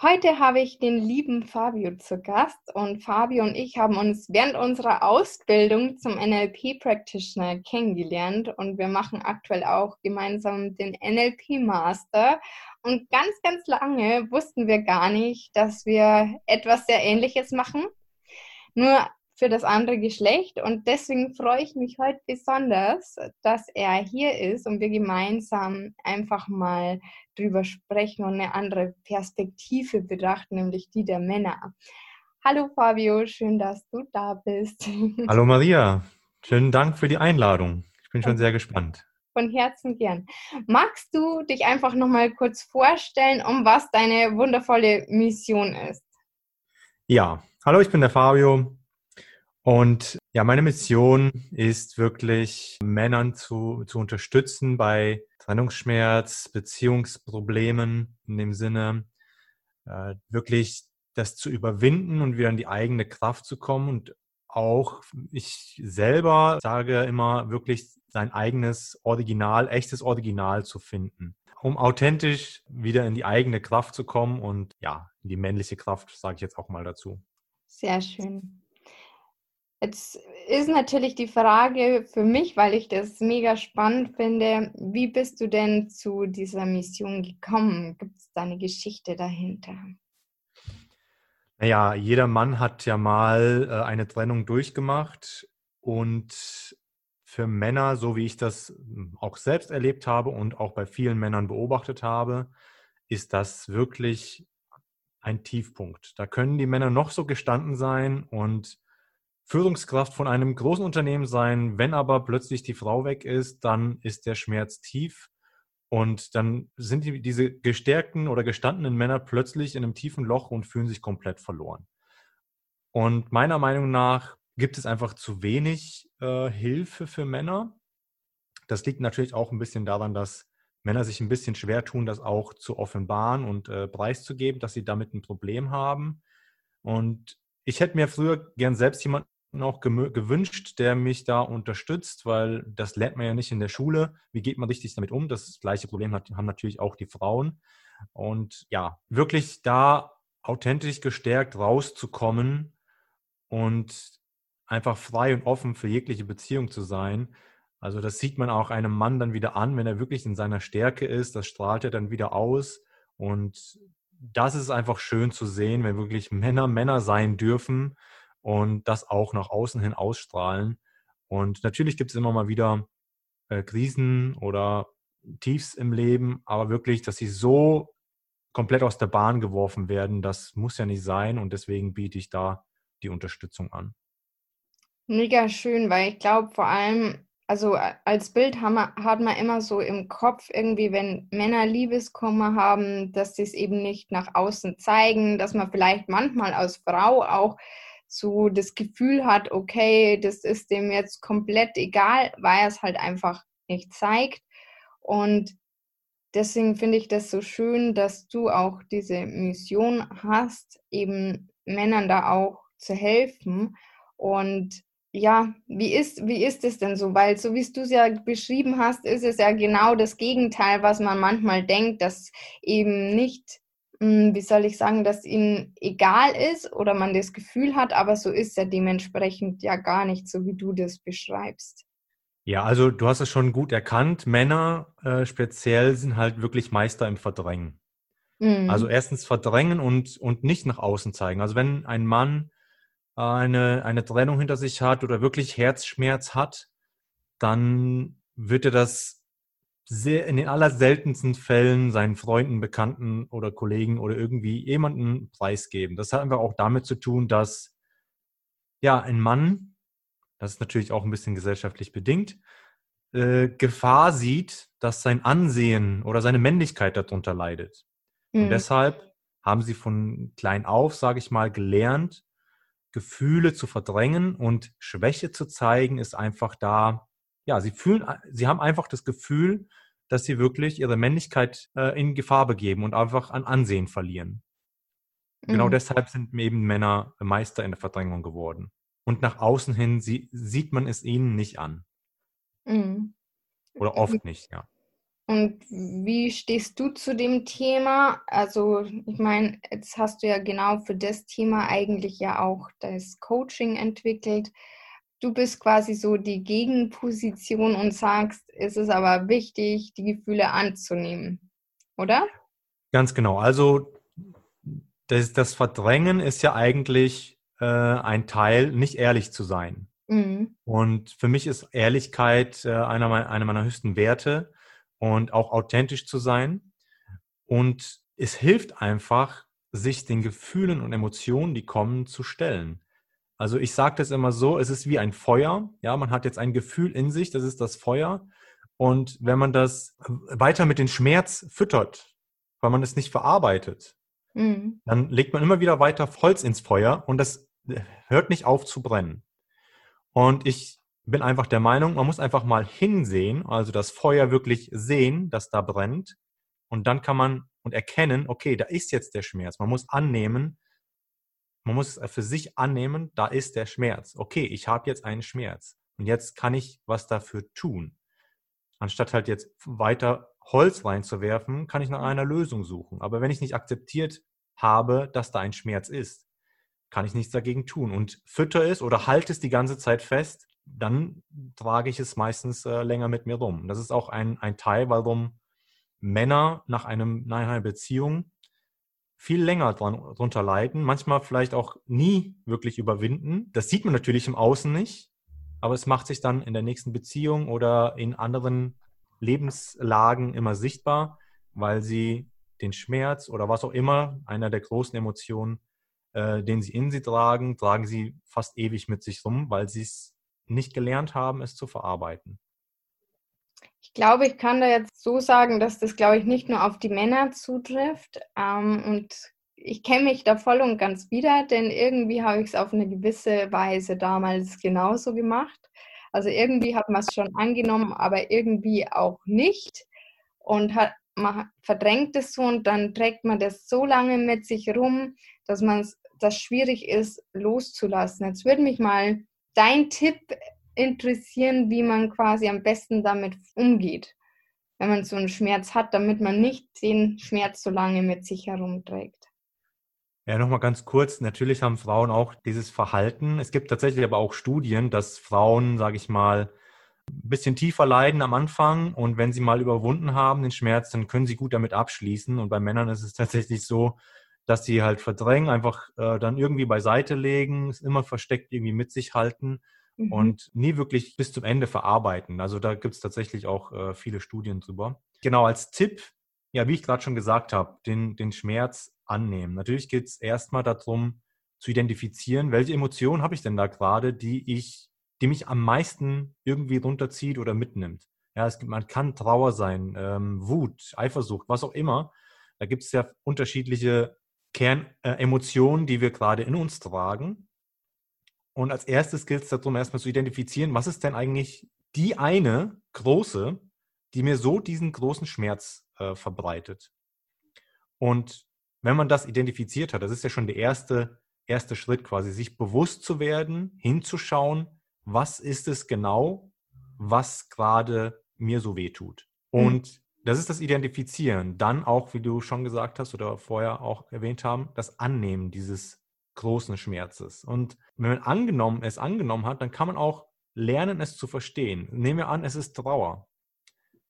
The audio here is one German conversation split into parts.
Heute habe ich den lieben Fabio zu Gast und Fabio und ich haben uns während unserer Ausbildung zum NLP Practitioner kennengelernt und wir machen aktuell auch gemeinsam den NLP Master und ganz, ganz lange wussten wir gar nicht, dass wir etwas sehr Ähnliches machen. Nur für das andere Geschlecht. Und deswegen freue ich mich heute besonders, dass er hier ist und wir gemeinsam einfach mal drüber sprechen und eine andere Perspektive betrachten, nämlich die der Männer. Hallo Fabio, schön, dass du da bist. Hallo Maria, schönen Dank für die Einladung. Ich bin schon sehr gespannt. Von Herzen gern. Magst du dich einfach noch mal kurz vorstellen, um was deine wundervolle Mission ist? Ja, hallo, ich bin der Fabio, und ja, meine Mission ist wirklich, Männern zu, zu unterstützen bei Trennungsschmerz, Beziehungsproblemen in dem Sinne, äh, wirklich das zu überwinden und wieder in die eigene Kraft zu kommen. Und auch ich selber sage immer wirklich sein eigenes Original, echtes Original zu finden, um authentisch wieder in die eigene Kraft zu kommen und ja, in die männliche Kraft, sage ich jetzt auch mal dazu. Sehr schön. Jetzt ist natürlich die Frage für mich, weil ich das mega spannend finde, wie bist du denn zu dieser Mission gekommen? Gibt es da eine Geschichte dahinter? Naja, jeder Mann hat ja mal äh, eine Trennung durchgemacht und für Männer, so wie ich das hm, auch selbst erlebt habe und auch bei vielen Männern beobachtet habe, ist das wirklich ein Tiefpunkt. Da können die Männer noch so gestanden sein und Führungskraft von einem großen Unternehmen sein. Wenn aber plötzlich die Frau weg ist, dann ist der Schmerz tief. Und dann sind die, diese gestärkten oder gestandenen Männer plötzlich in einem tiefen Loch und fühlen sich komplett verloren. Und meiner Meinung nach gibt es einfach zu wenig äh, Hilfe für Männer. Das liegt natürlich auch ein bisschen daran, dass Männer sich ein bisschen schwer tun, das auch zu offenbaren und äh, preiszugeben, dass sie damit ein Problem haben. Und ich hätte mir früher gern selbst jemanden auch gewünscht, der mich da unterstützt, weil das lernt man ja nicht in der Schule. Wie geht man richtig damit um? Das gleiche Problem hat, haben natürlich auch die Frauen. Und ja, wirklich da authentisch gestärkt rauszukommen und einfach frei und offen für jegliche Beziehung zu sein. Also das sieht man auch einem Mann dann wieder an, wenn er wirklich in seiner Stärke ist, das strahlt er dann wieder aus. Und das ist einfach schön zu sehen, wenn wirklich Männer Männer sein dürfen und das auch nach außen hin ausstrahlen. Und natürlich gibt es immer mal wieder äh, Krisen oder Tiefs im Leben, aber wirklich, dass sie so komplett aus der Bahn geworfen werden, das muss ja nicht sein und deswegen biete ich da die Unterstützung an. Mega schön, weil ich glaube vor allem, also als Bild haben hat man immer so im Kopf irgendwie, wenn Männer Liebeskummer haben, dass sie es eben nicht nach außen zeigen, dass man vielleicht manchmal als Frau auch so das Gefühl hat, okay, das ist dem jetzt komplett egal, weil er es halt einfach nicht zeigt. Und deswegen finde ich das so schön, dass du auch diese Mission hast, eben Männern da auch zu helfen. Und ja, wie ist, wie ist es denn so? Weil so wie du es ja beschrieben hast, ist es ja genau das Gegenteil, was man manchmal denkt, dass eben nicht wie soll ich sagen, dass ihnen egal ist oder man das Gefühl hat, aber so ist er dementsprechend ja gar nicht, so wie du das beschreibst. Ja, also du hast es schon gut erkannt. Männer äh, speziell sind halt wirklich Meister im Verdrängen. Mhm. Also erstens verdrängen und, und nicht nach außen zeigen. Also wenn ein Mann eine, eine Trennung hinter sich hat oder wirklich Herzschmerz hat, dann wird er das sehr in den allerseltensten Fällen seinen Freunden, Bekannten oder Kollegen oder irgendwie jemanden preisgeben. Das hat einfach auch damit zu tun, dass ja ein Mann, das ist natürlich auch ein bisschen gesellschaftlich bedingt, äh, Gefahr sieht, dass sein Ansehen oder seine Männlichkeit darunter leidet. Mhm. Und deshalb haben sie von klein auf, sage ich mal, gelernt, Gefühle zu verdrängen und Schwäche zu zeigen, ist einfach da. Ja, sie fühlen, sie haben einfach das Gefühl, dass sie wirklich ihre Männlichkeit äh, in Gefahr begeben und einfach an Ansehen verlieren. Genau mhm. Genau deshalb sind eben Männer Meister in der Verdrängung geworden. Und nach außen hin sie, sieht man es ihnen nicht an. Mhm. Oder oft nicht, ja. Und wie stehst du zu dem Thema? Also, ich meine, jetzt hast du ja genau für das Thema eigentlich ja auch das Coaching entwickelt. Du bist quasi so die Gegenposition und sagst, es ist aber wichtig, die Gefühle anzunehmen, oder? Ganz genau. Also, das, das Verdrängen ist ja eigentlich äh, ein Teil, nicht ehrlich zu sein. Mhm. Und für mich ist Ehrlichkeit äh, einer, meiner, einer meiner höchsten Werte und auch authentisch zu sein. Und es hilft einfach, sich den Gefühlen und Emotionen, die kommen, zu stellen. Also ich sage das immer so, es ist wie ein Feuer. Ja, man hat jetzt ein Gefühl in sich, das ist das Feuer. Und wenn man das weiter mit dem Schmerz füttert, weil man es nicht verarbeitet, mhm. dann legt man immer wieder weiter Holz ins Feuer und das hört nicht auf zu brennen. Und ich bin einfach der Meinung, man muss einfach mal hinsehen, also das Feuer wirklich sehen, das da brennt. Und dann kann man und erkennen, okay, da ist jetzt der Schmerz. Man muss annehmen, man muss es für sich annehmen, da ist der Schmerz. Okay, ich habe jetzt einen Schmerz. Und jetzt kann ich was dafür tun. Anstatt halt jetzt weiter Holz reinzuwerfen, kann ich nach einer Lösung suchen. Aber wenn ich nicht akzeptiert habe, dass da ein Schmerz ist, kann ich nichts dagegen tun. Und fütter es oder halte es die ganze Zeit fest, dann trage ich es meistens äh, länger mit mir rum. Das ist auch ein, ein Teil, warum Männer nach, einem, nach einer Beziehung viel länger dran, drunter leiden, manchmal vielleicht auch nie wirklich überwinden. Das sieht man natürlich im Außen nicht, aber es macht sich dann in der nächsten Beziehung oder in anderen Lebenslagen immer sichtbar, weil sie den Schmerz oder was auch immer, einer der großen Emotionen, äh, den sie in sie tragen, tragen sie fast ewig mit sich rum, weil sie es nicht gelernt haben, es zu verarbeiten? Ich glaube, ich kann da jetzt so sagen, dass das, glaube ich, nicht nur auf die Männer zutrifft. Ähm, und ich kenne mich da voll und ganz wieder, denn irgendwie habe ich es auf eine gewisse Weise damals genauso gemacht. Also irgendwie hat man es schon angenommen, aber irgendwie auch nicht. Und hat, man verdrängt es so und dann trägt man das so lange mit sich rum, dass das schwierig ist, loszulassen. Jetzt würde mich mal dein Tipp interessieren, wie man quasi am besten damit umgeht, wenn man so einen Schmerz hat, damit man nicht den Schmerz so lange mit sich herumträgt. Ja, nochmal ganz kurz. Natürlich haben Frauen auch dieses Verhalten. Es gibt tatsächlich aber auch Studien, dass Frauen, sage ich mal, ein bisschen tiefer leiden am Anfang und wenn sie mal überwunden haben, den Schmerz, dann können sie gut damit abschließen. Und bei Männern ist es tatsächlich so, dass sie halt verdrängen, einfach äh, dann irgendwie beiseite legen, es immer versteckt irgendwie mit sich halten mhm. und nie wirklich bis zum Ende verarbeiten. Also da gibt es tatsächlich auch äh, viele Studien drüber. Genau, als Tipp, ja, wie ich gerade schon gesagt habe, den, den Schmerz annehmen. Natürlich geht es erstmal darum, zu identifizieren, welche Emotionen habe ich denn da gerade, die ich, die mich am meisten irgendwie runterzieht oder mitnimmt. Ja, es gibt, man kann Trauer sein, ähm, Wut, Eifersucht, was auch immer. Da gibt es ja unterschiedliche Kernemotionen, äh, die wir gerade in uns tragen. Und als erstes gilt es darum, erstmal zu identifizieren, was ist denn eigentlich die eine große, die mir so diesen großen Schmerz äh, verbreitet. Und wenn man das identifiziert hat, das ist ja schon der erste, erste Schritt quasi, sich bewusst zu werden, hinzuschauen, was ist es genau, was gerade mir so weh tut. Hm. Und das ist das Identifizieren. Dann auch, wie du schon gesagt hast oder vorher auch erwähnt haben, das Annehmen dieses großen Schmerzes. Und wenn man angenommen, es angenommen hat, dann kann man auch lernen, es zu verstehen. Nehmen wir an, es ist Trauer.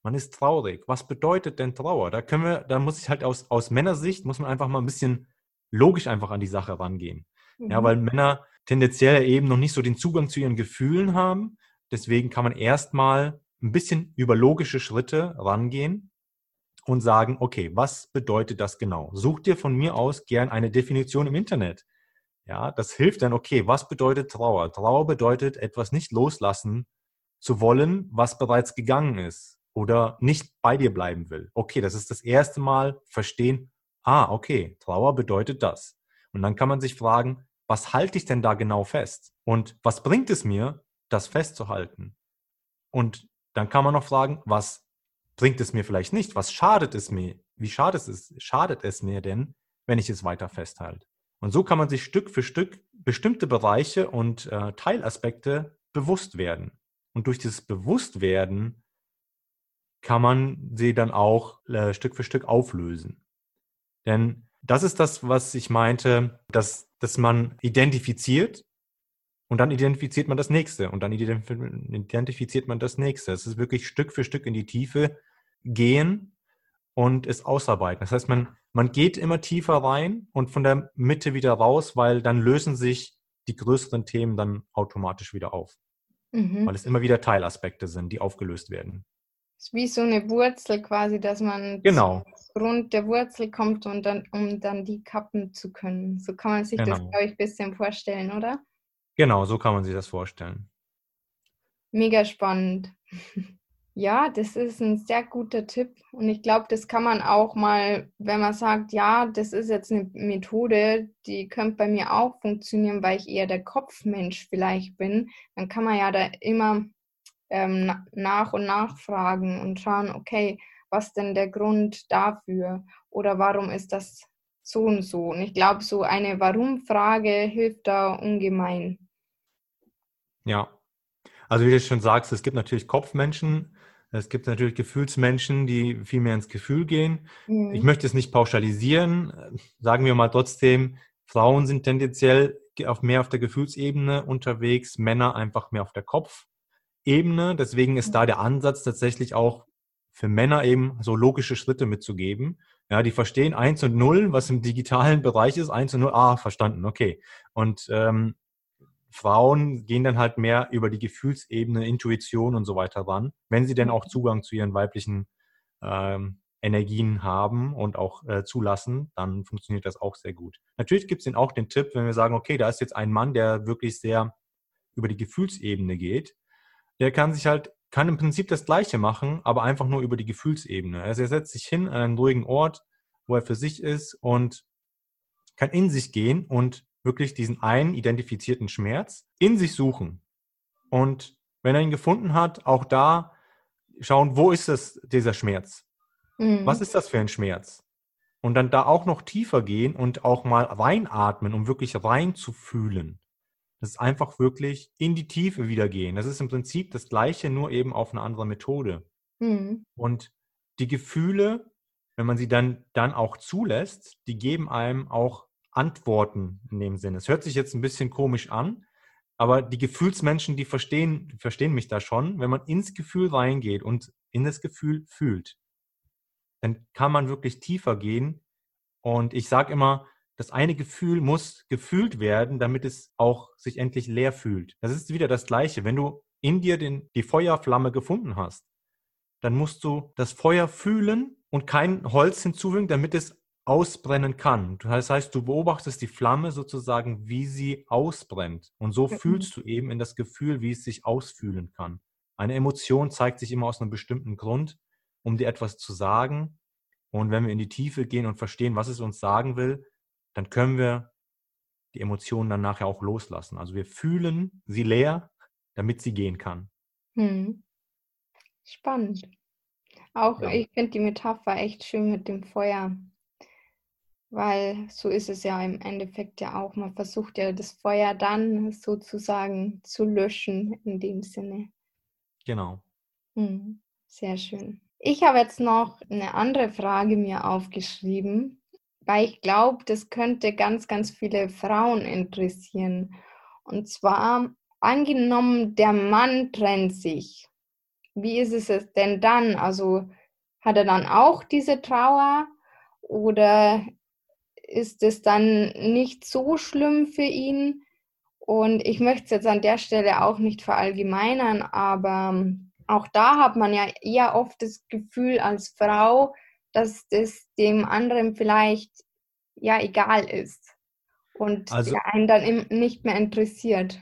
Man ist traurig. Was bedeutet denn Trauer? Da können wir, da muss ich halt aus, aus Männersicht, muss man einfach mal ein bisschen logisch einfach an die Sache rangehen. Mhm. Ja, weil Männer tendenziell eben noch nicht so den Zugang zu ihren Gefühlen haben. Deswegen kann man erstmal ein bisschen über logische Schritte rangehen und sagen, okay, was bedeutet das genau? Such dir von mir aus gern eine Definition im Internet. Ja, das hilft dann, okay, was bedeutet Trauer? Trauer bedeutet etwas nicht loslassen zu wollen, was bereits gegangen ist oder nicht bei dir bleiben will. Okay, das ist das erste Mal verstehen, ah, okay, Trauer bedeutet das. Und dann kann man sich fragen, was halte ich denn da genau fest? Und was bringt es mir, das festzuhalten? Und dann kann man noch fragen, was bringt es mir vielleicht nicht? Was schadet es mir? Wie schadet es, schadet es mir denn, wenn ich es weiter festhalte? Und so kann man sich Stück für Stück bestimmte Bereiche und äh, Teilaspekte bewusst werden. Und durch dieses Bewusstwerden kann man sie dann auch äh, Stück für Stück auflösen. Denn das ist das, was ich meinte, dass, dass man identifiziert und dann identifiziert man das nächste und dann identifiziert man das nächste. Es ist wirklich Stück für Stück in die Tiefe gehen und es ausarbeiten. Das heißt, man, man geht immer tiefer rein und von der Mitte wieder raus, weil dann lösen sich die größeren Themen dann automatisch wieder auf. Mhm. Weil es immer wieder Teilaspekte sind, die aufgelöst werden. Es ist wie so eine Wurzel quasi, dass man genau. zum Grund der Wurzel kommt und dann, um dann die kappen zu können. So kann man sich genau. das, glaube ich, ein bisschen vorstellen, oder? Genau, so kann man sich das vorstellen. Mega spannend. Ja, das ist ein sehr guter Tipp. Und ich glaube, das kann man auch mal, wenn man sagt, ja, das ist jetzt eine Methode, die könnte bei mir auch funktionieren, weil ich eher der Kopfmensch vielleicht bin, dann kann man ja da immer ähm, nach und nach fragen und schauen, okay, was denn der Grund dafür? Oder warum ist das so und so? Und ich glaube, so eine Warum-Frage hilft da ungemein. Ja. Also wie du schon sagst, es gibt natürlich Kopfmenschen, es gibt natürlich Gefühlsmenschen, die viel mehr ins Gefühl gehen. Mhm. Ich möchte es nicht pauschalisieren. Sagen wir mal trotzdem, Frauen sind tendenziell auf mehr auf der Gefühlsebene unterwegs, Männer einfach mehr auf der Kopfebene. Deswegen ist da der Ansatz tatsächlich auch für Männer eben so logische Schritte mitzugeben. Ja, die verstehen eins und null, was im digitalen Bereich ist, eins und null, ah, verstanden, okay. Und ähm, Frauen gehen dann halt mehr über die Gefühlsebene, Intuition und so weiter ran, wenn sie denn auch mhm. Zugang zu ihren weiblichen ähm, Energien haben und auch äh, zulassen, dann funktioniert das auch sehr gut. Natürlich gibt es den auch den Tipp, wenn wir sagen, okay, da ist jetzt ein Mann, der wirklich sehr über die Gefühlsebene geht, der kann sich halt, kann im Prinzip das Gleiche machen, aber einfach nur über die Gefühlsebene. Also er setzt sich hin an einen ruhigen Ort, wo er für sich ist und kann in sich gehen und wirklich diesen einen identifizierten Schmerz in sich suchen. Und wenn er ihn gefunden hat, auch da schauen, wo ist es, dieser Schmerz? Mhm. Was ist das für ein Schmerz? Und dann da auch noch tiefer gehen und auch mal reinatmen, um wirklich rein zu fühlen. Das ist einfach wirklich in die Tiefe wieder gehen. Das ist im Prinzip das Gleiche, nur eben auf eine andere Methode. Mhm. Und die Gefühle, wenn man sie dann, dann auch zulässt, die geben einem auch Antworten in dem Sinne. Es hört sich jetzt ein bisschen komisch an, aber die Gefühlsmenschen, die verstehen, verstehen mich da schon. Wenn man ins Gefühl reingeht und in das Gefühl fühlt, dann kann man wirklich tiefer gehen. Und ich sage immer, das eine Gefühl muss gefühlt werden, damit es auch sich endlich leer fühlt. Das ist wieder das Gleiche. Wenn du in dir den, die Feuerflamme gefunden hast, dann musst du das Feuer fühlen und kein Holz hinzufügen, damit es ausbrennen kann. Das heißt, du beobachtest die Flamme sozusagen, wie sie ausbrennt. Und so mhm. fühlst du eben in das Gefühl, wie es sich ausfühlen kann. Eine Emotion zeigt sich immer aus einem bestimmten Grund, um dir etwas zu sagen. Und wenn wir in die Tiefe gehen und verstehen, was es uns sagen will, dann können wir die Emotionen dann nachher auch loslassen. Also wir fühlen sie leer, damit sie gehen kann. Hm. Spannend. Auch ja. ich finde die Metapher echt schön mit dem Feuer. Weil so ist es ja im Endeffekt ja auch. Man versucht ja das Feuer dann sozusagen zu löschen in dem Sinne. Genau. Hm, sehr schön. Ich habe jetzt noch eine andere Frage mir aufgeschrieben, weil ich glaube, das könnte ganz, ganz viele Frauen interessieren. Und zwar, angenommen, der Mann trennt sich. Wie ist es denn dann? Also hat er dann auch diese Trauer oder ist es dann nicht so schlimm für ihn. Und ich möchte es jetzt an der Stelle auch nicht verallgemeinern, aber ähm, auch da hat man ja eher oft das Gefühl als Frau, dass das dem anderen vielleicht ja egal ist und also, einen dann nicht mehr interessiert.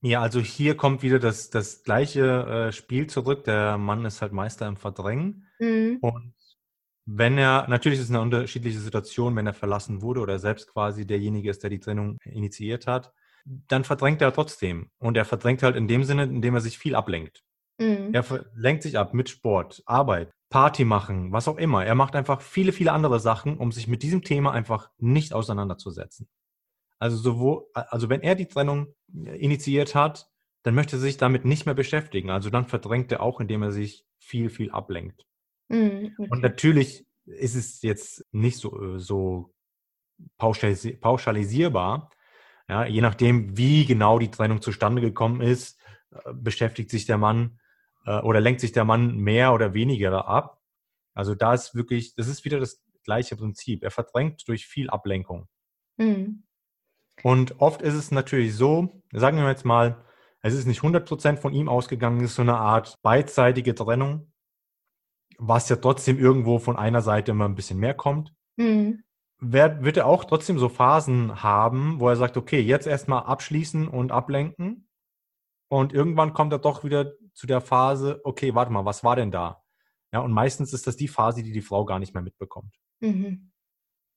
Ja, also hier kommt wieder das, das gleiche äh, Spiel zurück. Der Mann ist halt Meister im Verdrängen. Mhm. Und wenn er, natürlich ist es eine unterschiedliche Situation, wenn er verlassen wurde oder selbst quasi derjenige ist, der die Trennung initiiert hat, dann verdrängt er trotzdem. Und er verdrängt halt in dem Sinne, indem er sich viel ablenkt. Mhm. Er lenkt sich ab mit Sport, Arbeit, Party machen, was auch immer. Er macht einfach viele, viele andere Sachen, um sich mit diesem Thema einfach nicht auseinanderzusetzen. Also sowohl, also wenn er die Trennung initiiert hat, dann möchte er sich damit nicht mehr beschäftigen. Also dann verdrängt er auch, indem er sich viel, viel ablenkt. Mhm, okay. Und natürlich ist es jetzt nicht so, äh, so pauschalisierbar. Ja, je nachdem, wie genau die Trennung zustande gekommen ist, äh, beschäftigt sich der Mann äh, oder lenkt sich der Mann mehr oder weniger ab. Also da ist wirklich, das ist wieder das gleiche Prinzip. Er verdrängt durch viel Ablenkung. Mhm. Und oft ist es natürlich so, sagen wir jetzt mal, es ist nicht 100% von ihm ausgegangen, es ist so eine Art beidseitige Trennung was ja trotzdem irgendwo von einer Seite immer ein bisschen mehr kommt. Mhm. Wer, wird er auch trotzdem so Phasen haben, wo er sagt, okay, jetzt erstmal abschließen und ablenken. Und irgendwann kommt er doch wieder zu der Phase, okay, warte mal, was war denn da? Ja, und meistens ist das die Phase, die die Frau gar nicht mehr mitbekommt. Mhm.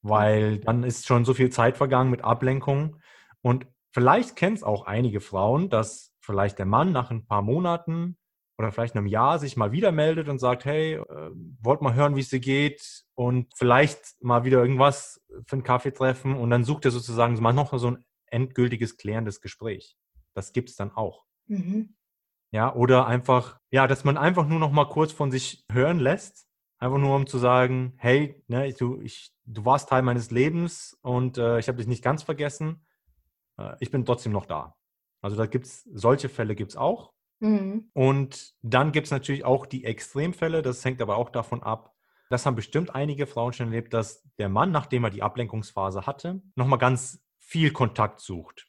Weil dann ist schon so viel Zeit vergangen mit Ablenkung. Und vielleicht kennt es auch einige Frauen, dass vielleicht der Mann nach ein paar Monaten oder vielleicht in einem Jahr sich mal wieder meldet und sagt, hey, äh, wollt mal hören, wie es dir geht und vielleicht mal wieder irgendwas für einen Kaffee treffen und dann sucht er sozusagen mal noch so ein endgültiges klärendes Gespräch. Das gibt es dann auch. Mhm. Ja, oder einfach, ja, dass man einfach nur noch mal kurz von sich hören lässt, einfach nur um zu sagen, hey, ne, du, ich, du warst Teil meines Lebens und äh, ich habe dich nicht ganz vergessen. Äh, ich bin trotzdem noch da. Also da gibt es, solche Fälle gibt es auch. Mhm. Und dann gibt es natürlich auch die Extremfälle, das hängt aber auch davon ab. Das haben bestimmt einige Frauen schon erlebt, dass der Mann, nachdem er die Ablenkungsphase hatte, nochmal ganz viel Kontakt sucht.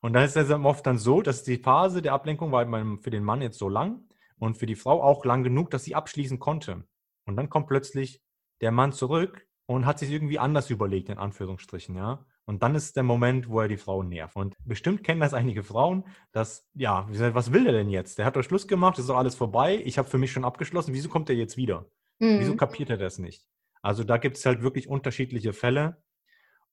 Und dann ist es oft dann so, dass die Phase der Ablenkung war für den Mann jetzt so lang und für die Frau auch lang genug, dass sie abschließen konnte. Und dann kommt plötzlich der Mann zurück und hat sich irgendwie anders überlegt, in Anführungsstrichen, ja. Und dann ist der Moment, wo er die Frau nervt. Und bestimmt kennen das einige Frauen, dass, ja, was will der denn jetzt? Der hat doch Schluss gemacht, ist doch alles vorbei, ich habe für mich schon abgeschlossen, wieso kommt er jetzt wieder? Mhm. Wieso kapiert er das nicht? Also da gibt es halt wirklich unterschiedliche Fälle.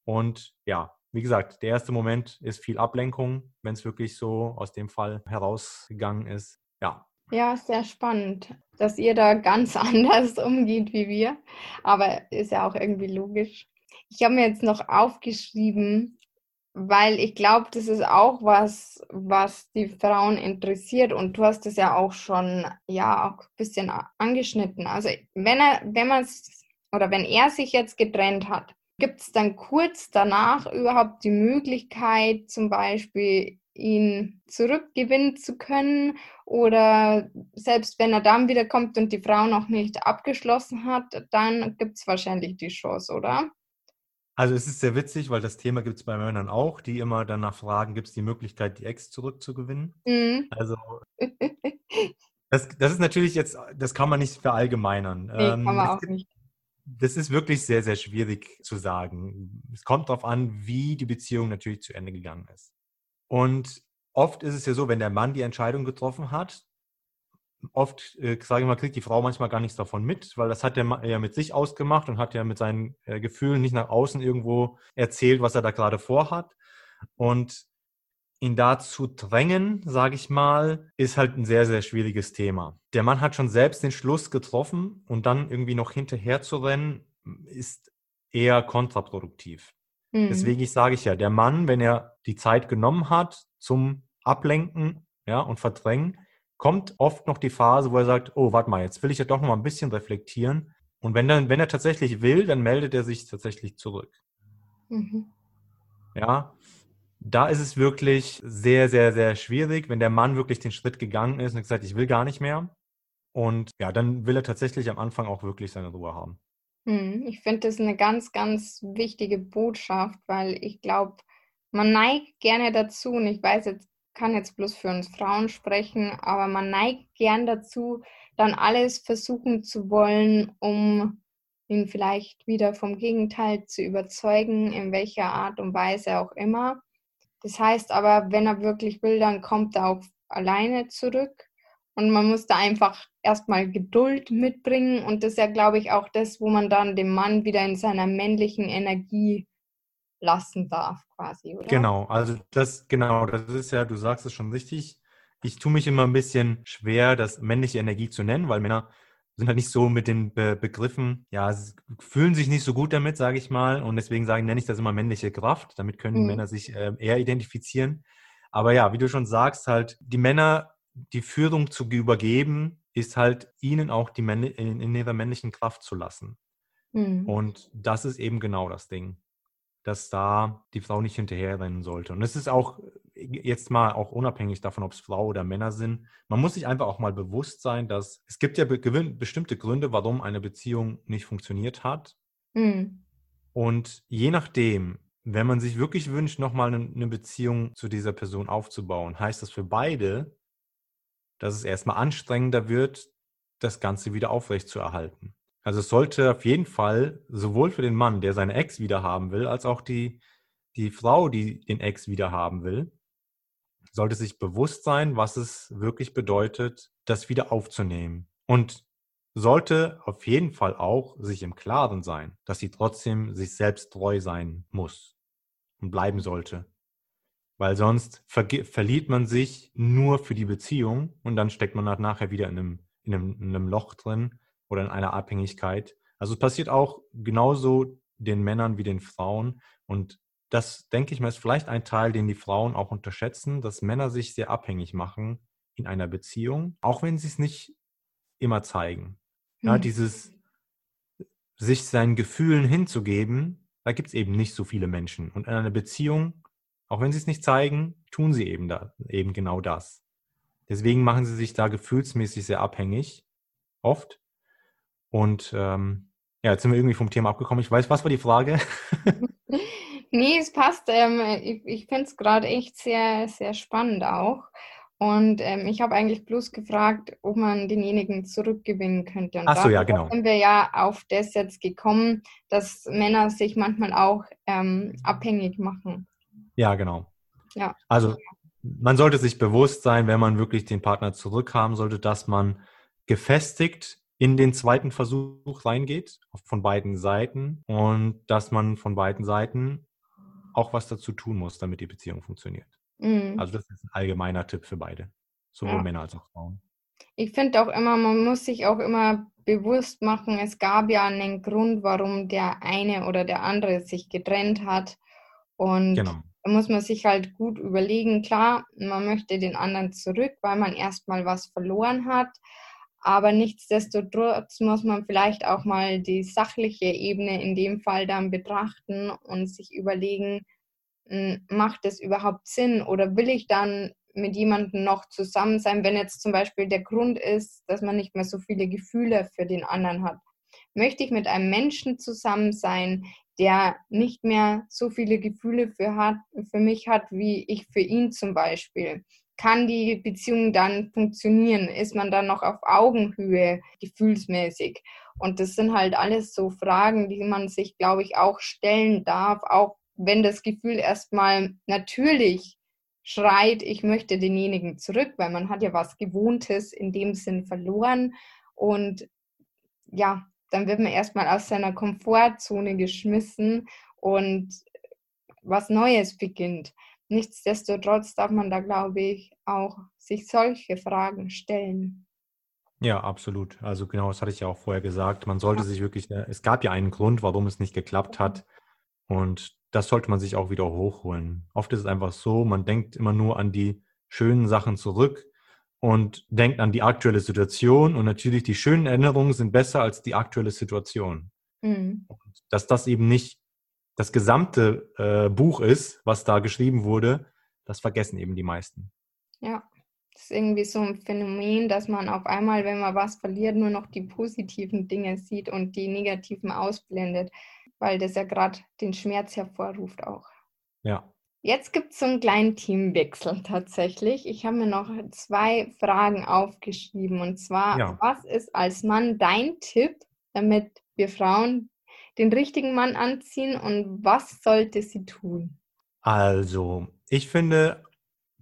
Und ja, wie gesagt, der erste Moment ist viel Ablenkung, wenn es wirklich so aus dem Fall herausgegangen ist. Ja. Ja, sehr spannend, dass ihr da ganz anders umgeht wie wir. Aber ist ja auch irgendwie logisch. Ich habe mir jetzt noch aufgeschrieben, weil ich glaube, das ist auch was, was die Frauen interessiert und du hast es ja auch schon ja auch ein bisschen angeschnitten. Also wenn er, wenn man oder wenn er sich jetzt getrennt hat, gibt es dann kurz danach überhaupt die Möglichkeit, zum Beispiel ihn zurückgewinnen zu können oder selbst wenn er dann wieder kommt und die Frau noch nicht abgeschlossen hat, dann gibt es wahrscheinlich die Chance, oder? Also es ist sehr witzig, weil das Thema gibt es bei Männern auch, die immer danach fragen, gibt es die Möglichkeit, die Ex zurückzugewinnen? Mhm. Also das, das ist natürlich jetzt, das kann man nicht verallgemeinern. Nee, ähm, kann man auch gibt, nicht. Das ist wirklich sehr, sehr schwierig zu sagen. Es kommt darauf an, wie die Beziehung natürlich zu Ende gegangen ist. Und oft ist es ja so, wenn der Mann die Entscheidung getroffen hat, oft, äh, sage ich mal, kriegt die Frau manchmal gar nichts davon mit, weil das hat er ja mit sich ausgemacht und hat ja mit seinen äh, Gefühlen nicht nach außen irgendwo erzählt, was er da gerade vorhat. Und ihn dazu drängen, sage ich mal, ist halt ein sehr, sehr schwieriges Thema. Der Mann hat schon selbst den Schluss getroffen und dann irgendwie noch hinterher zu rennen, ist eher kontraproduktiv. Mhm. Deswegen sage ich ja, der Mann, wenn er die Zeit genommen hat zum Ablenken ja, und Verdrängen, kommt oft noch die Phase, wo er sagt, oh, warte mal, jetzt will ich ja doch noch mal ein bisschen reflektieren. Und wenn, dann, wenn er tatsächlich will, dann meldet er sich tatsächlich zurück. Mhm. Ja, da ist es wirklich sehr, sehr, sehr schwierig, wenn der Mann wirklich den Schritt gegangen ist und gesagt, ich will gar nicht mehr. Und ja, dann will er tatsächlich am Anfang auch wirklich seine Ruhe haben. Mhm. Ich finde das eine ganz, ganz wichtige Botschaft, weil ich glaube, man neigt gerne dazu, und ich weiß jetzt kann jetzt bloß für uns Frauen sprechen, aber man neigt gern dazu, dann alles versuchen zu wollen, um ihn vielleicht wieder vom Gegenteil zu überzeugen, in welcher Art und Weise auch immer. Das heißt aber, wenn er wirklich will, dann kommt er auch alleine zurück. und man muss da einfach erstmal Geduld mitbringen und das ist ja, glaube ich, auch das, wo man dann den Mann wieder in seiner männlichen Energie lassen darf, quasi, oder? Genau, also das, genau, das ist ja, du sagst es schon richtig. Ich tue mich immer ein bisschen schwer, das männliche Energie zu nennen, weil Männer sind halt nicht so mit den Be Begriffen, ja, fühlen sich nicht so gut damit, sage ich mal. Und deswegen sage, nenne ich das immer männliche Kraft. Damit können mhm. Männer sich äh, eher identifizieren. Aber ja, wie du schon sagst, halt, die Männer die Führung zu übergeben, ist halt ihnen auch die Männ in, in ihrer männlichen Kraft zu lassen. Mhm. Und das ist eben genau das Ding, dass da die Frau nicht hinterherrennen sollte. Und es ist auch jetzt mal auch unabhängig davon, ob es Frau oder Männer sind. Man muss sich einfach auch mal bewusst sein, dass es gibt ja be bestimmte Gründe, warum eine Beziehung nicht funktioniert hat. Mhm. Und je nachdem, wenn man sich wirklich wünscht, nochmal eine Beziehung zu dieser Person aufzubauen, heißt das für beide, dass es erstmal anstrengender wird, das Ganze wieder aufrechtzuerhalten. Also es sollte auf jeden Fall sowohl für den Mann, der seine Ex wieder haben will, als auch die, die Frau, die den Ex wieder haben will, sollte sich bewusst sein, was es wirklich bedeutet, das wieder aufzunehmen. Und sollte auf jeden Fall auch sich im Klaren sein, dass sie trotzdem sich selbst treu sein muss und bleiben sollte weil sonst verliert man sich nur für die Beziehung und dann steckt man halt nachher wieder in einem, in einem, in einem Loch drin oder in einer Abhängigkeit. Also es passiert auch genauso den Männern wie den Frauen und das, denke ich mal, ist vielleicht ein Teil, den die Frauen auch unterschätzen, dass Männer sich sehr abhängig machen in einer Beziehung, auch wenn sie es nicht immer zeigen. Ja, mhm. dieses sich seinen Gefühlen hinzugeben, da gibt es eben nicht so viele Menschen. Und in einer Beziehung auch wenn sie es nicht zeigen, tun sie eben, da, eben genau das. Deswegen machen sie sich da gefühlsmäßig sehr abhängig, oft. Und ähm, ja, jetzt sind wir irgendwie vom Thema abgekommen. Ich weiß, was war die Frage? nee, es passt. Ähm, ich ich finde es gerade echt sehr, sehr spannend auch. Und ähm, ich habe eigentlich bloß gefragt, ob man denjenigen zurückgewinnen könnte. Und Ach so, ja, genau. sind wir ja auf das jetzt gekommen, dass Männer sich manchmal auch ähm, abhängig machen. Ja, genau. Ja. Also man sollte sich bewusst sein, wenn man wirklich den Partner zurückhaben sollte, dass man gefestigt in den zweiten Versuch reingeht, von beiden Seiten und dass man von beiden Seiten auch was dazu tun muss, damit die Beziehung funktioniert. Mhm. Also das ist ein allgemeiner Tipp für beide, sowohl ja. Männer als auch Frauen. Ich finde auch immer, man muss sich auch immer bewusst machen, es gab ja einen Grund, warum der eine oder der andere sich getrennt hat. Und genau. Da muss man sich halt gut überlegen, klar, man möchte den anderen zurück, weil man erstmal was verloren hat. Aber nichtsdestotrotz muss man vielleicht auch mal die sachliche Ebene in dem Fall dann betrachten und sich überlegen, hm, macht es überhaupt Sinn oder will ich dann mit jemandem noch zusammen sein, wenn jetzt zum Beispiel der Grund ist, dass man nicht mehr so viele Gefühle für den anderen hat. Möchte ich mit einem Menschen zusammen sein, der nicht mehr so viele Gefühle für, hat, für mich hat, wie ich für ihn zum Beispiel. Kann die Beziehung dann funktionieren? Ist man dann noch auf Augenhöhe gefühlsmäßig? Und das sind halt alles so Fragen, die man sich, glaube ich, auch stellen darf, auch wenn das Gefühl erstmal natürlich schreit, ich möchte denjenigen zurück, weil man hat ja was Gewohntes in dem Sinn verloren. Und ja, dann wird man erstmal aus seiner Komfortzone geschmissen und was Neues beginnt. Nichtsdestotrotz darf man da, glaube ich, auch sich solche Fragen stellen. Ja, absolut. Also genau, das hatte ich ja auch vorher gesagt. Man sollte ja. sich wirklich, äh, es gab ja einen Grund, warum es nicht geklappt hat. Und das sollte man sich auch wieder hochholen. Oft ist es einfach so, man denkt immer nur an die schönen Sachen zurück und denkt an die aktuelle Situation. Und natürlich, die schönen Erinnerungen sind besser als die aktuelle Situation. Mhm. Dass das eben nicht das gesamte äh, Buch ist, was da geschrieben wurde, das vergessen eben die meisten. Ja, das ist irgendwie so ein Phänomen, dass man auf einmal, wenn man was verliert, nur noch die positiven Dinge sieht und die negativen ausblendet, weil das ja gerade den Schmerz hervorruft auch. Ja, Jetzt gibt es so einen kleinen Teamwechsel tatsächlich. Ich habe mir noch zwei Fragen aufgeschrieben. Und zwar, ja. was ist als Mann dein Tipp, damit wir Frauen den richtigen Mann anziehen und was sollte sie tun? Also, ich finde,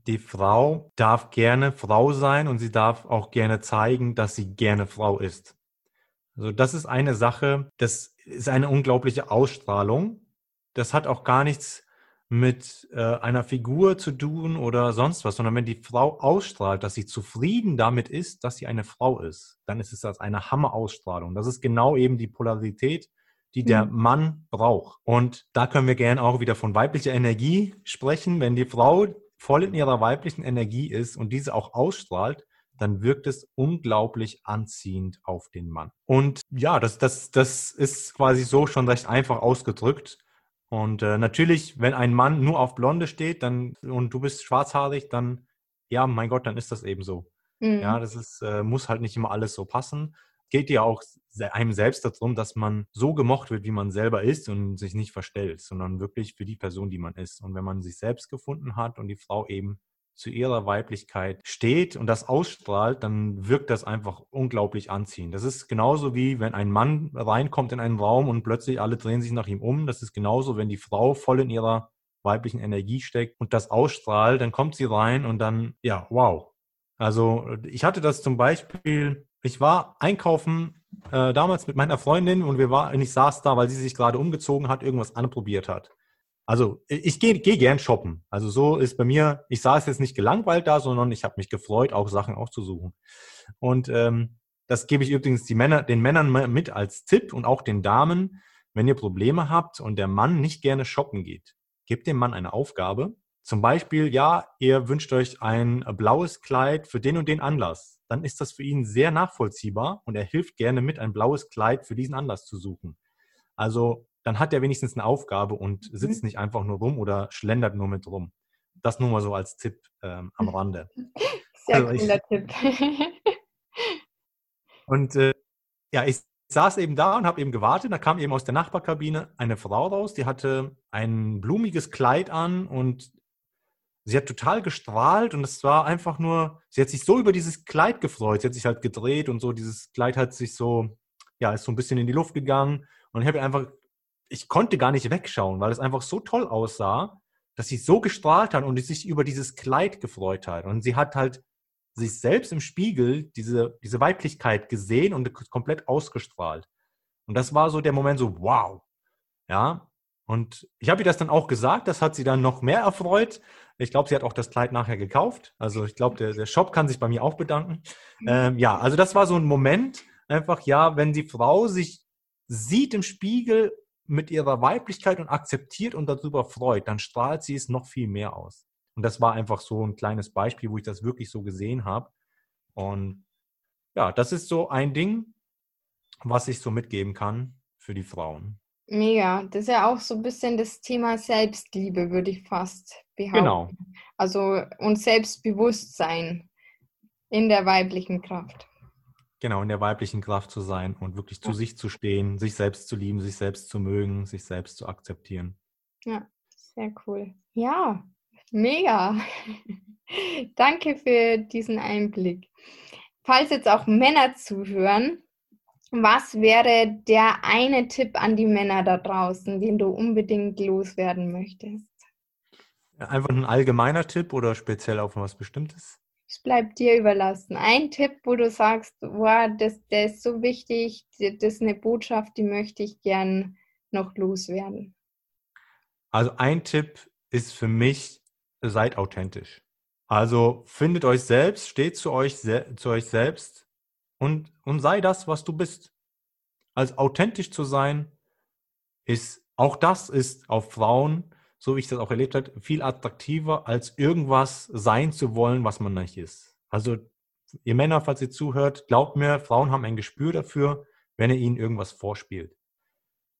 die Frau darf gerne Frau sein und sie darf auch gerne zeigen, dass sie gerne Frau ist. Also das ist eine Sache, das ist eine unglaubliche Ausstrahlung. Das hat auch gar nichts mit äh, einer Figur zu tun oder sonst was, sondern wenn die Frau ausstrahlt, dass sie zufrieden damit ist, dass sie eine Frau ist, dann ist es das eine Hammerausstrahlung. Das ist genau eben die Polarität, die der mhm. Mann braucht. Und da können wir gerne auch wieder von weiblicher Energie sprechen. Wenn die Frau voll in ihrer weiblichen Energie ist und diese auch ausstrahlt, dann wirkt es unglaublich anziehend auf den Mann. Und ja, das, das, das ist quasi so schon recht einfach ausgedrückt. Und äh, natürlich, wenn ein Mann nur auf Blonde steht, dann und du bist schwarzhaarig, dann ja, mein Gott, dann ist das eben so. Mhm. Ja, das ist, äh, muss halt nicht immer alles so passen. Geht ja auch einem selbst darum, dass man so gemocht wird, wie man selber ist und sich nicht verstellt, sondern wirklich für die Person, die man ist. Und wenn man sich selbst gefunden hat und die Frau eben zu ihrer Weiblichkeit steht und das ausstrahlt, dann wirkt das einfach unglaublich anziehend. Das ist genauso wie wenn ein Mann reinkommt in einen Raum und plötzlich alle drehen sich nach ihm um. Das ist genauso, wenn die Frau voll in ihrer weiblichen Energie steckt und das ausstrahlt, dann kommt sie rein und dann, ja, wow. Also ich hatte das zum Beispiel, ich war einkaufen äh, damals mit meiner Freundin und wir waren, ich saß da, weil sie sich gerade umgezogen hat, irgendwas anprobiert hat. Also ich gehe geh gern shoppen. Also so ist bei mir, ich saß jetzt nicht gelangweilt da, sondern ich habe mich gefreut, auch Sachen auszusuchen. Und ähm, das gebe ich übrigens Männer, den Männern mit als Tipp und auch den Damen, wenn ihr Probleme habt und der Mann nicht gerne shoppen geht, gebt dem Mann eine Aufgabe. Zum Beispiel, ja, ihr wünscht euch ein blaues Kleid für den und den Anlass. Dann ist das für ihn sehr nachvollziehbar und er hilft gerne mit, ein blaues Kleid für diesen Anlass zu suchen. Also dann hat er wenigstens eine Aufgabe und mhm. sitzt nicht einfach nur rum oder schlendert nur mit rum. Das nur mal so als Tipp ähm, am Rande. Sehr also cooler Tipp. und äh, ja, ich saß eben da und habe eben gewartet. Da kam eben aus der Nachbarkabine eine Frau raus, die hatte ein blumiges Kleid an und sie hat total gestrahlt und es war einfach nur, sie hat sich so über dieses Kleid gefreut. Sie hat sich halt gedreht und so, dieses Kleid hat sich so, ja, ist so ein bisschen in die Luft gegangen. Und ich habe einfach ich konnte gar nicht wegschauen, weil es einfach so toll aussah, dass sie so gestrahlt hat und sich über dieses Kleid gefreut hat. Und sie hat halt sich selbst im Spiegel diese, diese Weiblichkeit gesehen und komplett ausgestrahlt. Und das war so der Moment so, wow. Ja. Und ich habe ihr das dann auch gesagt, das hat sie dann noch mehr erfreut. Ich glaube, sie hat auch das Kleid nachher gekauft. Also ich glaube, der, der Shop kann sich bei mir auch bedanken. Mhm. Ähm, ja, also das war so ein Moment, einfach ja, wenn die Frau sich sieht im Spiegel mit ihrer Weiblichkeit und akzeptiert und darüber freut, dann strahlt sie es noch viel mehr aus. Und das war einfach so ein kleines Beispiel, wo ich das wirklich so gesehen habe. Und ja, das ist so ein Ding, was ich so mitgeben kann für die Frauen. Mega. Das ist ja auch so ein bisschen das Thema Selbstliebe, würde ich fast behaupten. Genau. Also und Selbstbewusstsein in der weiblichen Kraft. Genau, in der weiblichen Kraft zu sein und wirklich zu ja. sich zu stehen, sich selbst zu lieben, sich selbst zu mögen, sich selbst zu akzeptieren. Ja, sehr cool. Ja, mega. Danke für diesen Einblick. Falls jetzt auch Männer zuhören, was wäre der eine Tipp an die Männer da draußen, den du unbedingt loswerden möchtest? Einfach ein allgemeiner Tipp oder speziell auf was Bestimmtes? Es bleibt dir überlassen. Ein Tipp, wo du sagst, wow, das, der ist so wichtig, das ist eine Botschaft, die möchte ich gern noch loswerden. Also ein Tipp ist für mich, seid authentisch. Also findet euch selbst, steht zu euch, zu euch selbst und, und sei das, was du bist. Also authentisch zu sein, ist, auch das ist auf Frauen so wie ich das auch erlebt habe, viel attraktiver, als irgendwas sein zu wollen, was man nicht ist. Also ihr Männer, falls ihr zuhört, glaubt mir, Frauen haben ein Gespür dafür, wenn ihr ihnen irgendwas vorspielt.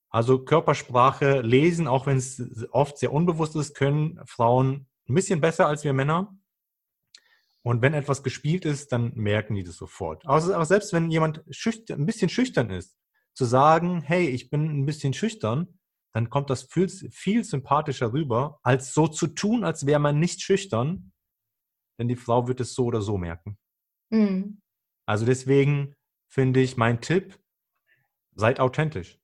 Also Körpersprache lesen, auch wenn es oft sehr unbewusst ist, können Frauen ein bisschen besser als wir Männer. Und wenn etwas gespielt ist, dann merken die das sofort. Also, aber selbst wenn jemand schüchtern, ein bisschen schüchtern ist, zu sagen, hey, ich bin ein bisschen schüchtern, dann kommt das viel, viel sympathischer rüber, als so zu tun, als wäre man nicht schüchtern, denn die Frau wird es so oder so merken. Mhm. Also deswegen finde ich mein Tipp, seid authentisch.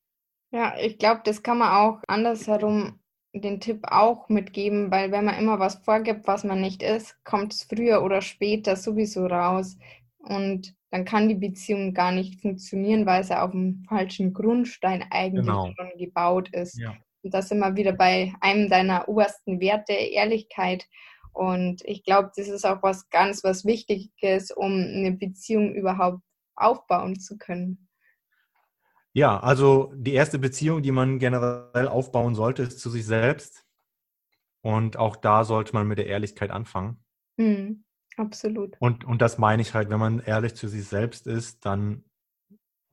Ja, ich glaube, das kann man auch andersherum den Tipp auch mitgeben, weil wenn man immer was vorgibt, was man nicht ist, kommt es früher oder später sowieso raus. Und dann kann die Beziehung gar nicht funktionieren, weil es ja auf dem falschen Grundstein eigentlich genau. schon gebaut ist. Ja. Und das immer wieder bei einem deiner obersten Werte, Ehrlichkeit. Und ich glaube, das ist auch was ganz was Wichtiges, um eine Beziehung überhaupt aufbauen zu können. Ja, also die erste Beziehung, die man generell aufbauen sollte, ist zu sich selbst. Und auch da sollte man mit der Ehrlichkeit anfangen. Mhm, absolut. Und, und das meine ich halt, wenn man ehrlich zu sich selbst ist, dann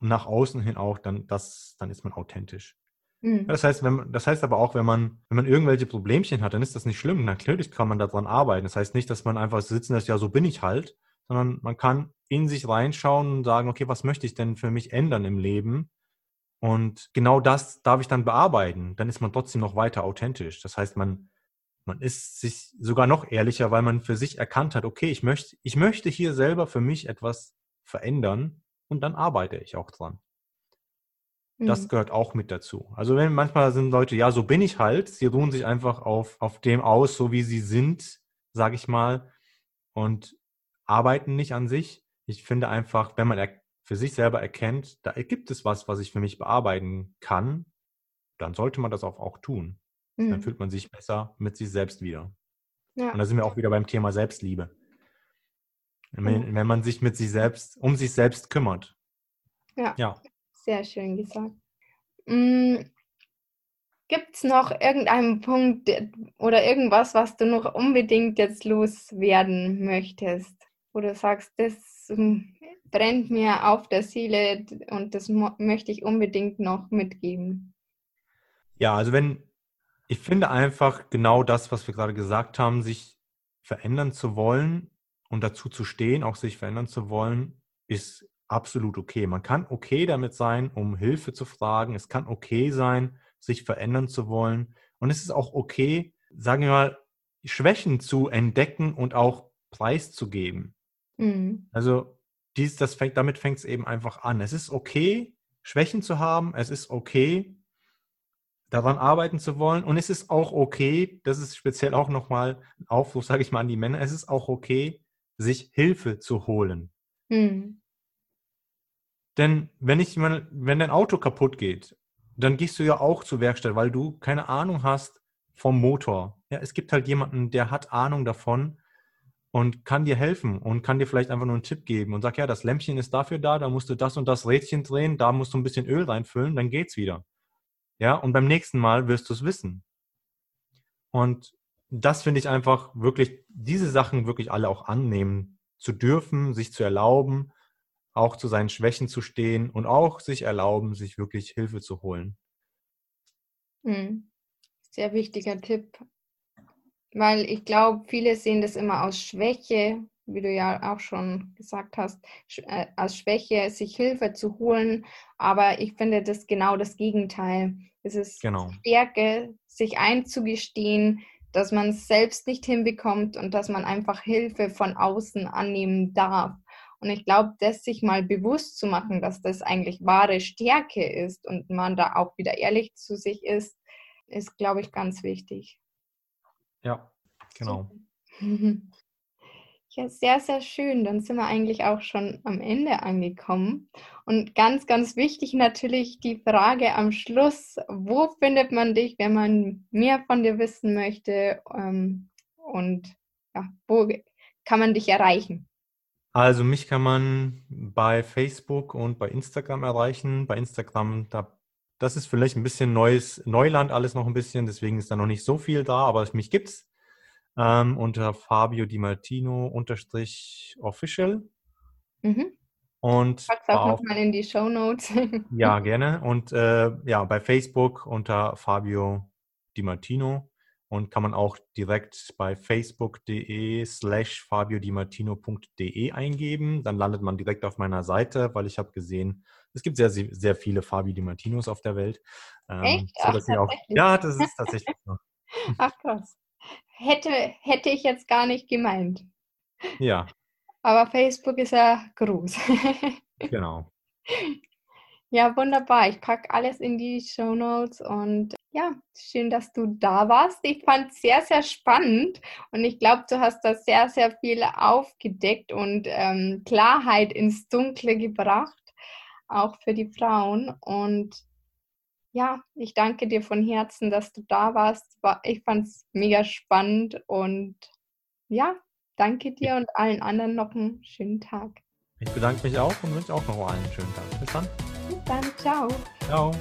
nach außen hin auch, dann, das, dann ist man authentisch. Mhm. Das heißt, wenn man, das heißt aber auch, wenn man, wenn man irgendwelche Problemchen hat, dann ist das nicht schlimm. Natürlich kann man daran arbeiten. Das heißt nicht, dass man einfach sitzen lässt, ja, so bin ich halt, sondern man kann in sich reinschauen und sagen, okay, was möchte ich denn für mich ändern im Leben? Und genau das darf ich dann bearbeiten. Dann ist man trotzdem noch weiter authentisch. Das heißt, man, man ist sich sogar noch ehrlicher, weil man für sich erkannt hat, okay, ich möchte, ich möchte hier selber für mich etwas verändern und dann arbeite ich auch dran. Das mhm. gehört auch mit dazu. Also wenn manchmal sind Leute, ja, so bin ich halt, sie ruhen sich einfach auf, auf dem aus, so wie sie sind, sage ich mal, und arbeiten nicht an sich. Ich finde einfach, wenn man für sich selber erkennt, da gibt es was, was ich für mich bearbeiten kann, dann sollte man das auch, auch tun. Mhm. Dann fühlt man sich besser mit sich selbst wieder. Ja. Und da sind wir auch wieder beim Thema Selbstliebe. Wenn, mhm. wenn man sich mit sich selbst, um sich selbst kümmert. Ja. ja. Sehr schön gesagt. Mhm. Gibt es noch irgendeinen Punkt oder irgendwas, was du noch unbedingt jetzt loswerden möchtest? Wo du sagst, das hm, brennt mir auf der Seele und das möchte ich unbedingt noch mitgeben. Ja, also wenn, ich finde einfach genau das, was wir gerade gesagt haben, sich verändern zu wollen und dazu zu stehen, auch sich verändern zu wollen, ist absolut okay. Man kann okay damit sein, um Hilfe zu fragen. Es kann okay sein, sich verändern zu wollen. Und es ist auch okay, sagen wir mal, Schwächen zu entdecken und auch preiszugeben. Mhm. Also dies, das fängt, damit fängt es eben einfach an. Es ist okay, Schwächen zu haben. Es ist okay, daran arbeiten zu wollen. Und es ist auch okay, das ist speziell auch nochmal ein Aufruf, sage ich mal, an die Männer, es ist auch okay, sich Hilfe zu holen. Hm. Denn wenn ich meine, wenn dein Auto kaputt geht, dann gehst du ja auch zur Werkstatt, weil du keine Ahnung hast vom Motor. Ja, es gibt halt jemanden, der hat Ahnung davon und kann dir helfen und kann dir vielleicht einfach nur einen Tipp geben und sagt, ja, das Lämpchen ist dafür da, da musst du das und das Rädchen drehen, da musst du ein bisschen Öl reinfüllen, dann geht's wieder. Ja, und beim nächsten Mal wirst du es wissen. Und das finde ich einfach wirklich, diese Sachen wirklich alle auch annehmen zu dürfen, sich zu erlauben, auch zu seinen Schwächen zu stehen und auch sich erlauben, sich wirklich Hilfe zu holen. Hm. Sehr wichtiger Tipp. Weil ich glaube, viele sehen das immer aus Schwäche, wie du ja auch schon gesagt hast, äh, als Schwäche, sich Hilfe zu holen. Aber ich finde das genau das Gegenteil. Es ist genau. Stärke, sich einzugestehen, dass man es selbst nicht hinbekommt und dass man einfach Hilfe von außen annehmen darf. Und ich glaube, das sich mal bewusst zu machen, dass das eigentlich wahre Stärke ist und man da auch wieder ehrlich zu sich ist, ist, glaube ich, ganz wichtig. Ja, genau. Ja, sehr, sehr schön. Dann sind wir eigentlich auch schon am Ende angekommen. Und ganz, ganz wichtig natürlich die Frage am Schluss, wo findet man dich, wenn man mehr von dir wissen möchte? Ähm, und ja, wo kann man dich erreichen? Also mich kann man bei Facebook und bei Instagram erreichen. Bei Instagram, da, das ist vielleicht ein bisschen neues Neuland, alles noch ein bisschen, deswegen ist da noch nicht so viel da, aber mich gibt's ähm, unter Fabio Di Martino unterstrich official. Mhm. Und Pack's auch nochmal in die Show Notes. ja, gerne. Und äh, ja, bei Facebook unter Fabio Di Martino und kann man auch direkt bei facebook.de slash fabiodimartino.de eingeben. Dann landet man direkt auf meiner Seite, weil ich habe gesehen, es gibt sehr, sehr viele Fabio Di Martinos auf der Welt. Ähm, Echt? So, Ach, auch, ja, das ist tatsächlich so. Ach krass hätte, hätte ich jetzt gar nicht gemeint. Ja. Aber Facebook ist ja groß. genau. Ja, wunderbar. Ich packe alles in die Show Notes und Ja, schön, dass du da warst. Ich fand es sehr, sehr spannend und ich glaube, du hast da sehr, sehr viel aufgedeckt und ähm, Klarheit ins Dunkle gebracht, auch für die Frauen. Und ja, ich danke dir von Herzen, dass du da warst. Ich fand es mega spannend und ja, danke dir und allen anderen noch einen schönen Tag. Ich bedanke mich auch und wünsche auch noch einen schönen Tag. Bis dann. Bis dann. Ciao. Ciao.